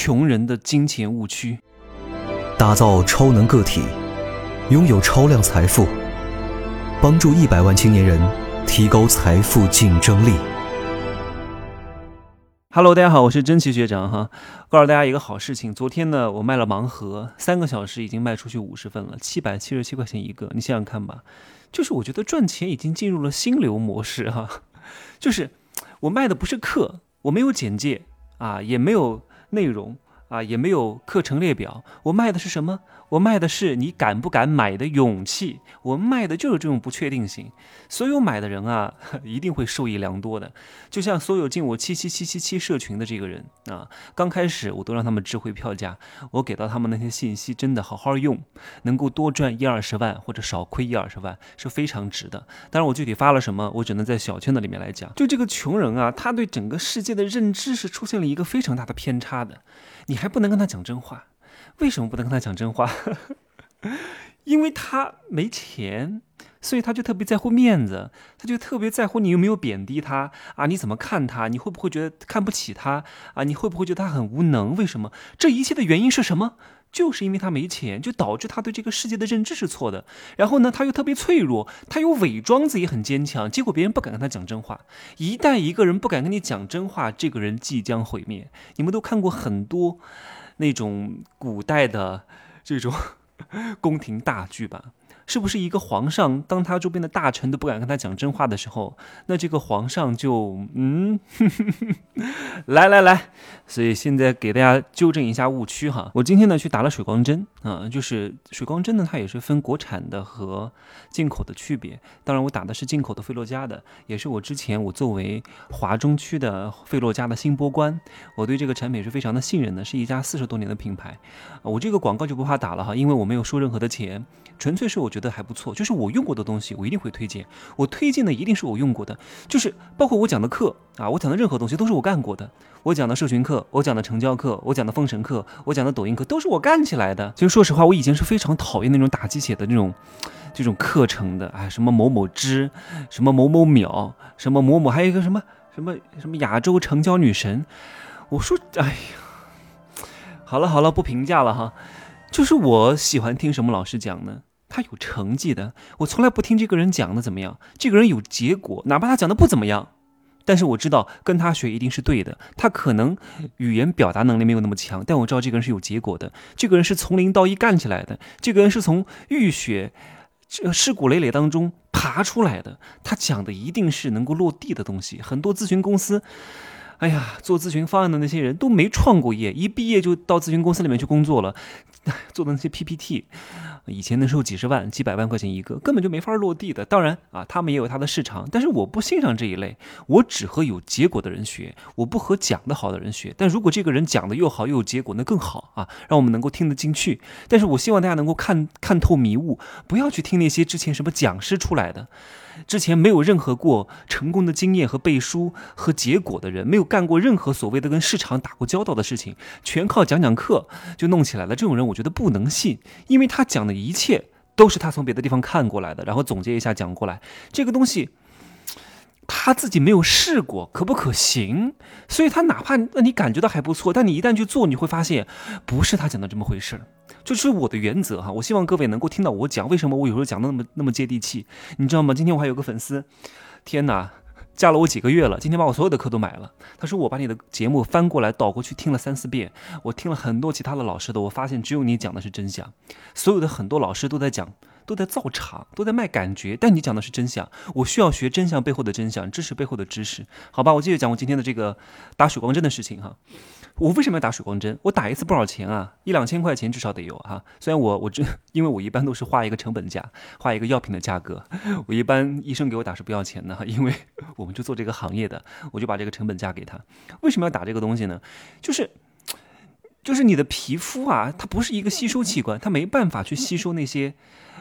穷人的金钱误区，打造超能个体，拥有超量财富，帮助一百万青年人提高财富竞争力。Hello，大家好，我是真奇学长哈。告诉大家一个好事情，昨天呢，我卖了盲盒，三个小时已经卖出去五十份了，七百七十七块钱一个。你想想看吧，就是我觉得赚钱已经进入了心流模式哈。就是我卖的不是课，我没有简介啊，也没有内容。啊，也没有课程列表。我卖的是什么？我卖的是你敢不敢买的勇气。我卖的就是这种不确定性。所有买的人啊，一定会受益良多的。就像所有进我七七七七七社群的这个人啊，刚开始我都让他们值回票价，我给到他们那些信息，真的好好用，能够多赚一二十万或者少亏一二十万是非常值的。当然，我具体发了什么，我只能在小圈子里面来讲。就这个穷人啊，他对整个世界的认知是出现了一个非常大的偏差的。你还不能跟他讲真话，为什么不能跟他讲真话？因为他没钱，所以他就特别在乎面子，他就特别在乎你有没有贬低他啊？你怎么看他？你会不会觉得看不起他啊？你会不会觉得他很无能？为什么？这一切的原因是什么？就是因为他没钱，就导致他对这个世界的认知是错的。然后呢，他又特别脆弱，他又伪装自己很坚强，结果别人不敢跟他讲真话。一旦一个人不敢跟你讲真话，这个人即将毁灭。你们都看过很多那种古代的这种 宫廷大剧吧？是不是一个皇上，当他周边的大臣都不敢跟他讲真话的时候，那这个皇上就嗯，来来来，所以现在给大家纠正一下误区哈。我今天呢去打了水光针啊，就是水光针呢，它也是分国产的和进口的区别。当然，我打的是进口的菲洛嘉的，也是我之前我作为华中区的菲洛嘉的新波官，我对这个产品是非常的信任的，是一家四十多年的品牌。我这个广告就不怕打了哈，因为我没有收任何的钱，纯粹是我觉。觉得还不错，就是我用过的东西，我一定会推荐。我推荐的一定是我用过的，就是包括我讲的课啊，我讲的任何东西都是我干过的。我讲的社群课，我讲的成交课，我讲的封神课，我讲的抖音课，都是我干起来的。其实说实话，我以前是非常讨厌那种打鸡血的那种这种课程的。哎，什么某某知，什么某某秒，什么某某，还有一个什么什么什么亚洲成交女神。我说，哎呀，好了好了，不评价了哈。就是我喜欢听什么老师讲呢？他有成绩的，我从来不听这个人讲的怎么样。这个人有结果，哪怕他讲的不怎么样，但是我知道跟他学一定是对的。他可能语言表达能力没有那么强，但我知道这个人是有结果的。这个人是从零到一干起来的，这个人是从浴血、尸骨累累当中爬出来的。他讲的一定是能够落地的东西。很多咨询公司。哎呀，做咨询方案的那些人都没创过业，一毕业就到咨询公司里面去工作了，做的那些 PPT，以前那时候几十万、几百万块钱一个，根本就没法落地的。当然啊，他们也有他的市场，但是我不欣赏这一类，我只和有结果的人学，我不和讲的好的人学。但如果这个人讲的又好又有结果，那更好啊，让我们能够听得进去。但是我希望大家能够看看透迷雾，不要去听那些之前什么讲师出来的。之前没有任何过成功的经验和背书和结果的人，没有干过任何所谓的跟市场打过交道的事情，全靠讲讲课就弄起来了。这种人我觉得不能信，因为他讲的一切都是他从别的地方看过来的，然后总结一下讲过来，这个东西。他自己没有试过，可不可行？所以他哪怕那你感觉到还不错，但你一旦去做，你会发现不是他讲的这么回事儿。这是我的原则哈，我希望各位能够听到我讲，为什么我有时候讲的那么那么接地气？你知道吗？今天我还有个粉丝，天哪，加了我几个月了，今天把我所有的课都买了。他说我把你的节目翻过来倒过去听了三四遍，我听了很多其他的老师的，我发现只有你讲的是真相，所有的很多老师都在讲。都在造场，都在卖感觉，但你讲的是真相。我需要学真相背后的真相，知识背后的知识。好吧，我继续讲我今天的这个打水光针的事情哈。我为什么要打水光针？我打一次不少钱啊，一两千块钱至少得有哈。虽然我我这，因为我一般都是画一个成本价，画一个药品的价格。我一般医生给我打是不要钱的，因为 我们就做这个行业的，我就把这个成本价给他。为什么要打这个东西呢？就是。就是你的皮肤啊，它不是一个吸收器官，它没办法去吸收那些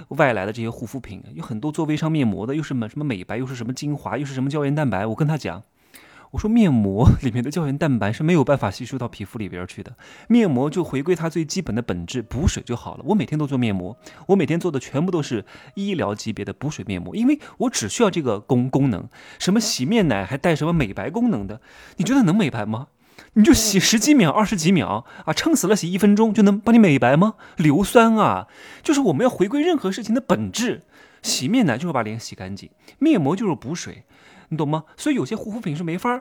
外来的这些护肤品。有很多做微商面膜的，又是什么什么美白，又是什么精华，又是什么胶原蛋白。我跟他讲，我说面膜里面的胶原蛋白是没有办法吸收到皮肤里边去的，面膜就回归它最基本的本质，补水就好了。我每天都做面膜，我每天做的全部都是医疗级别的补水面膜，因为我只需要这个功功能。什么洗面奶还带什么美白功能的？你觉得能美白吗？你就洗十几秒、二十几秒啊，撑死了洗一分钟就能帮你美白吗？硫酸啊，就是我们要回归任何事情的本质。洗面奶就是把脸洗干净，面膜就是补水，你懂吗？所以有些护肤品是没法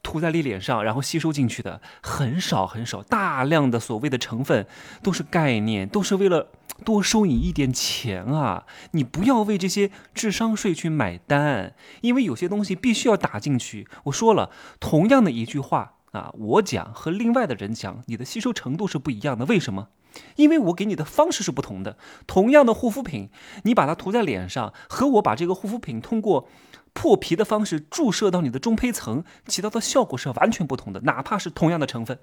涂在你脸上然后吸收进去的，很少很少，大量的所谓的成分都是概念，都是为了多收你一点钱啊！你不要为这些智商税去买单，因为有些东西必须要打进去。我说了，同样的一句话。啊，我讲和另外的人讲，你的吸收程度是不一样的。为什么？因为我给你的方式是不同的。同样的护肤品，你把它涂在脸上，和我把这个护肤品通过破皮的方式注射到你的中胚层，起到的效果是完全不同的。哪怕是同样的成分，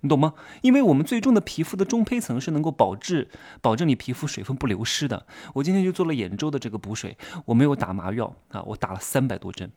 你懂吗？因为我们最终的皮肤的中胚层是能够保质、保证你皮肤水分不流失的。我今天就做了眼周的这个补水，我没有打麻药啊，我打了三百多针。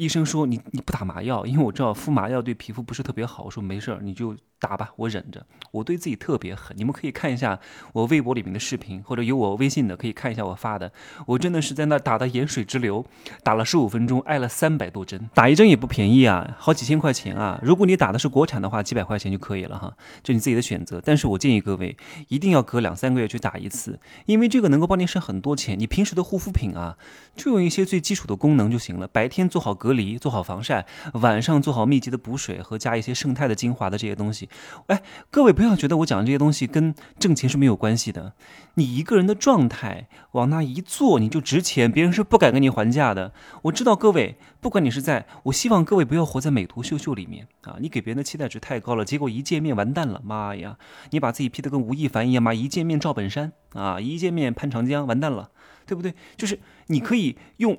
医生说你你不打麻药，因为我知道敷麻药对皮肤不是特别好。我说没事儿，你就。打吧，我忍着。我对自己特别狠，你们可以看一下我微博里面的视频，或者有我微信的，可以看一下我发的。我真的是在那打的盐水直流，打了十五分钟，挨了三百多针。打一针也不便宜啊，好几千块钱啊。如果你打的是国产的话，几百块钱就可以了哈，就你自己的选择。但是我建议各位一定要隔两三个月去打一次，因为这个能够帮你省很多钱。你平时的护肤品啊，就用一些最基础的功能就行了。白天做好隔隔离，做好防晒，晚上做好密集的补水和加一些生态的精华的这些东西。哎，各位不要觉得我讲这些东西跟挣钱是没有关系的。你一个人的状态往那一坐，你就值钱，别人是不敢跟你还价的。我知道各位，不管你是在，我希望各位不要活在美图秀秀里面啊！你给别人的期待值太高了，结果一见面完蛋了，妈呀！你把自己 P 得跟吴亦凡一样嘛，一见面赵本山啊，一见面潘长江，完蛋了，对不对？就是你可以用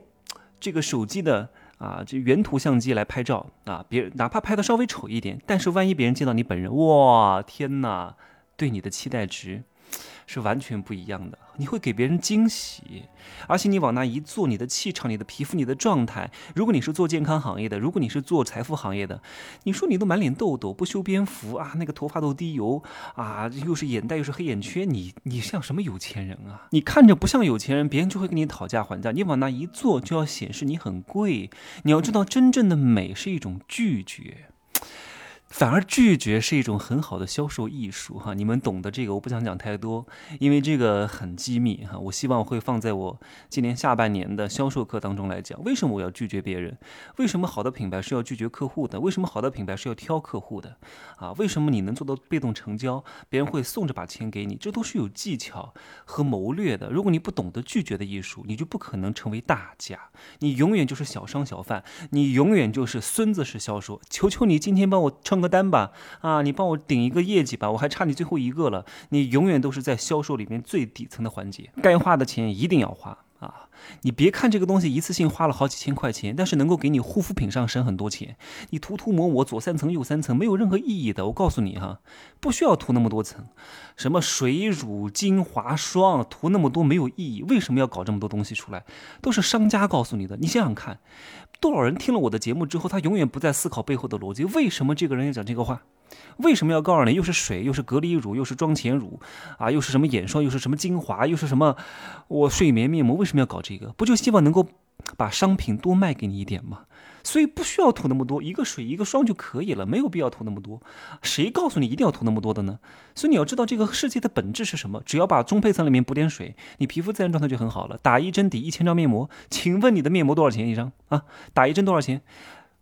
这个手机的。啊，这原图相机来拍照啊，别哪怕拍的稍微丑一点，但是万一别人见到你本人，哇，天哪，对你的期待值。是完全不一样的，你会给别人惊喜，而且你往那一坐，你的气场、你的皮肤、你的状态，如果你是做健康行业的，如果你是做财富行业的，你说你都满脸痘痘，不修边幅啊，那个头发都滴油啊，又是眼袋又是黑眼圈，你你像什么有钱人啊？你看着不像有钱人，别人就会跟你讨价还价。你往那一坐，就要显示你很贵。你要知道，真正的美是一种拒绝。反而拒绝是一种很好的销售艺术哈，你们懂得这个，我不想讲太多，因为这个很机密哈。我希望会放在我今年下半年的销售课当中来讲。为什么我要拒绝别人？为什么好的品牌是要拒绝客户的？为什么好的品牌是要挑客户的？啊，为什么你能做到被动成交？别人会送着把钱给你，这都是有技巧和谋略的。如果你不懂得拒绝的艺术，你就不可能成为大家，你永远就是小商小贩，你永远就是孙子式销售。求求你今天帮我撑。个单吧，啊，你帮我顶一个业绩吧，我还差你最后一个了。你永远都是在销售里面最底层的环节，该花的钱一定要花啊！你别看这个东西一次性花了好几千块钱，但是能够给你护肤品上省很多钱。你涂涂抹抹左三层右三层，没有任何意义的。我告诉你哈，不需要涂那么多层，什么水乳精华霜，涂那么多没有意义。为什么要搞这么多东西出来？都是商家告诉你的。你想想看。多少人听了我的节目之后，他永远不再思考背后的逻辑？为什么这个人要讲这个话？为什么要告诉你又是水，又是隔离乳，又是妆前乳，啊，又是什么眼霜，又是什么精华，又是什么我睡眠面膜？为什么要搞这个？不就希望能够把商品多卖给你一点吗？所以不需要涂那么多，一个水一个霜就可以了，没有必要涂那么多。谁告诉你一定要涂那么多的呢？所以你要知道这个世界的本质是什么？只要把中胚层里面补点水，你皮肤自然状态就很好了。打一针抵一千张面膜，请问你的面膜多少钱一张啊？打一针多少钱？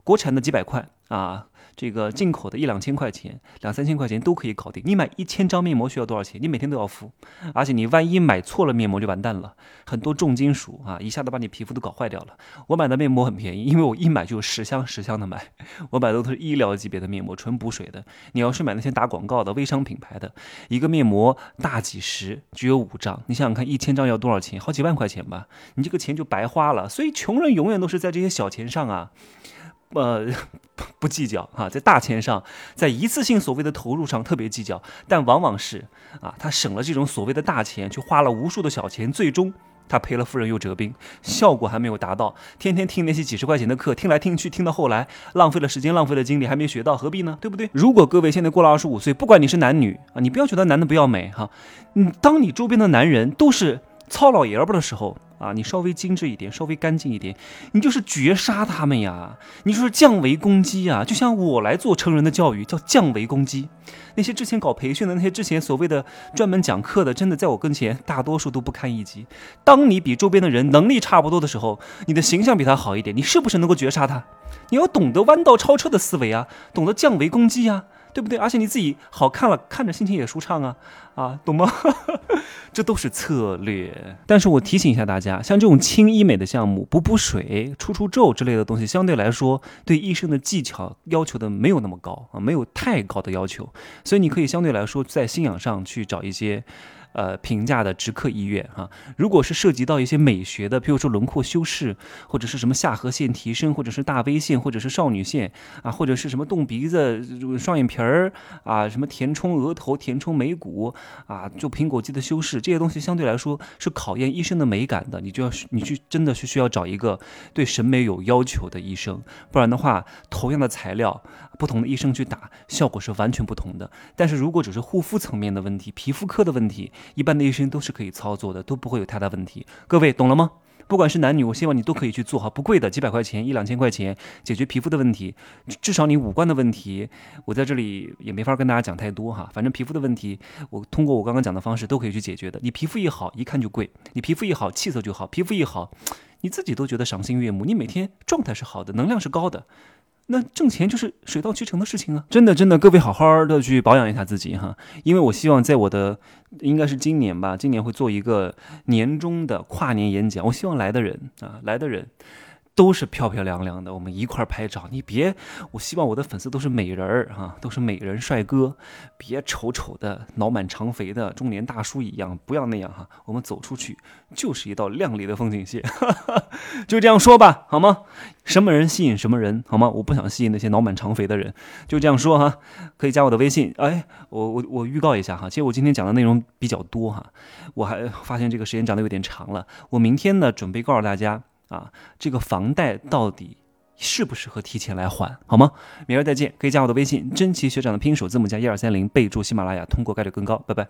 国产的几百块啊。这个进口的一两千块钱，两三千块钱都可以搞定。你买一千张面膜需要多少钱？你每天都要敷，而且你万一买错了面膜就完蛋了，很多重金属啊，一下子把你皮肤都搞坏掉了。我买的面膜很便宜，因为我一买就十箱十箱的买，我买的都是医疗级别的面膜，纯补水的。你要是买那些打广告的微商品牌的，一个面膜大几十，只有五张，你想想看，一千张要多少钱？好几万块钱吧，你这个钱就白花了。所以穷人永远都是在这些小钱上啊。呃，不计较啊，在大钱上，在一次性所谓的投入上特别计较，但往往是啊，他省了这种所谓的大钱，去花了无数的小钱，最终他赔了夫人又折兵，效果还没有达到。天天听那些几十块钱的课，听来听去，听到后来浪费了时间，浪费了精力，还没学到，何必呢？对不对？如果各位现在过了二十五岁，不管你是男女啊，你不要觉得男的不要美哈，嗯，当你周边的男人都是糙老爷们的时候。啊，你稍微精致一点，稍微干净一点，你就是绝杀他们呀，你就是降维攻击呀。就像我来做成人的教育，叫降维攻击。那些之前搞培训的，那些之前所谓的专门讲课的，真的在我跟前，大多数都不堪一击。当你比周边的人能力差不多的时候，你的形象比他好一点，你是不是能够绝杀他？你要懂得弯道超车的思维啊，懂得降维攻击啊。对不对？而且你自己好看了，看着心情也舒畅啊，啊，懂吗？这都是策略。但是我提醒一下大家，像这种轻医美的项目，补补水、除除皱之类的东西，相对来说对医生的技巧要求的没有那么高啊，没有太高的要求，所以你可以相对来说在信仰上去找一些。呃，平价的直客医院哈，如果是涉及到一些美学的，譬如说轮廓修饰，或者是什么下颌线提升，或者是大 V 线，或者是少女线啊，或者是什么动鼻子、双眼皮儿啊，什么填充额头、填充眉骨啊，做苹果肌的修饰，这些东西相对来说是考验医生的美感的，你就要你去真的是需要找一个对审美有要求的医生，不然的话，同样的材料，不同的医生去打，效果是完全不同的。但是如果只是护肤层面的问题、皮肤科的问题，一般的医生都是可以操作的，都不会有太大问题。各位懂了吗？不管是男女，我希望你都可以去做哈，不贵的，几百块钱，一两千块钱，解决皮肤的问题。至少你五官的问题，我在这里也没法跟大家讲太多哈。反正皮肤的问题，我通过我刚刚讲的方式都可以去解决的。你皮肤一好，一看就贵；你皮肤一好，气色就好；皮肤一好，你自己都觉得赏心悦目。你每天状态是好的，能量是高的。那挣钱就是水到渠成的事情啊！真的，真的，各位好好的去保养一下自己哈，因为我希望在我的应该是今年吧，今年会做一个年终的跨年演讲，我希望来的人啊，来的人。都是漂漂亮亮的，我们一块儿拍照。你别，我希望我的粉丝都是美人儿哈，都是美人帅哥，别丑丑的、脑满肠肥的中年大叔一样，不要那样哈。我们走出去就是一道亮丽的风景线，就这样说吧，好吗？什么人吸引什么人，好吗？我不想吸引那些脑满肠肥的人，就这样说哈。可以加我的微信，哎，我我我预告一下哈，其实我今天讲的内容比较多哈，我还发现这个时间长得有点长了，我明天呢准备告诉大家。啊，这个房贷到底适不适合提前来还，好吗？明儿再见，可以加我的微信，真奇学长的拼首字母加一二三零，备注喜马拉雅，通过概率更高。拜拜。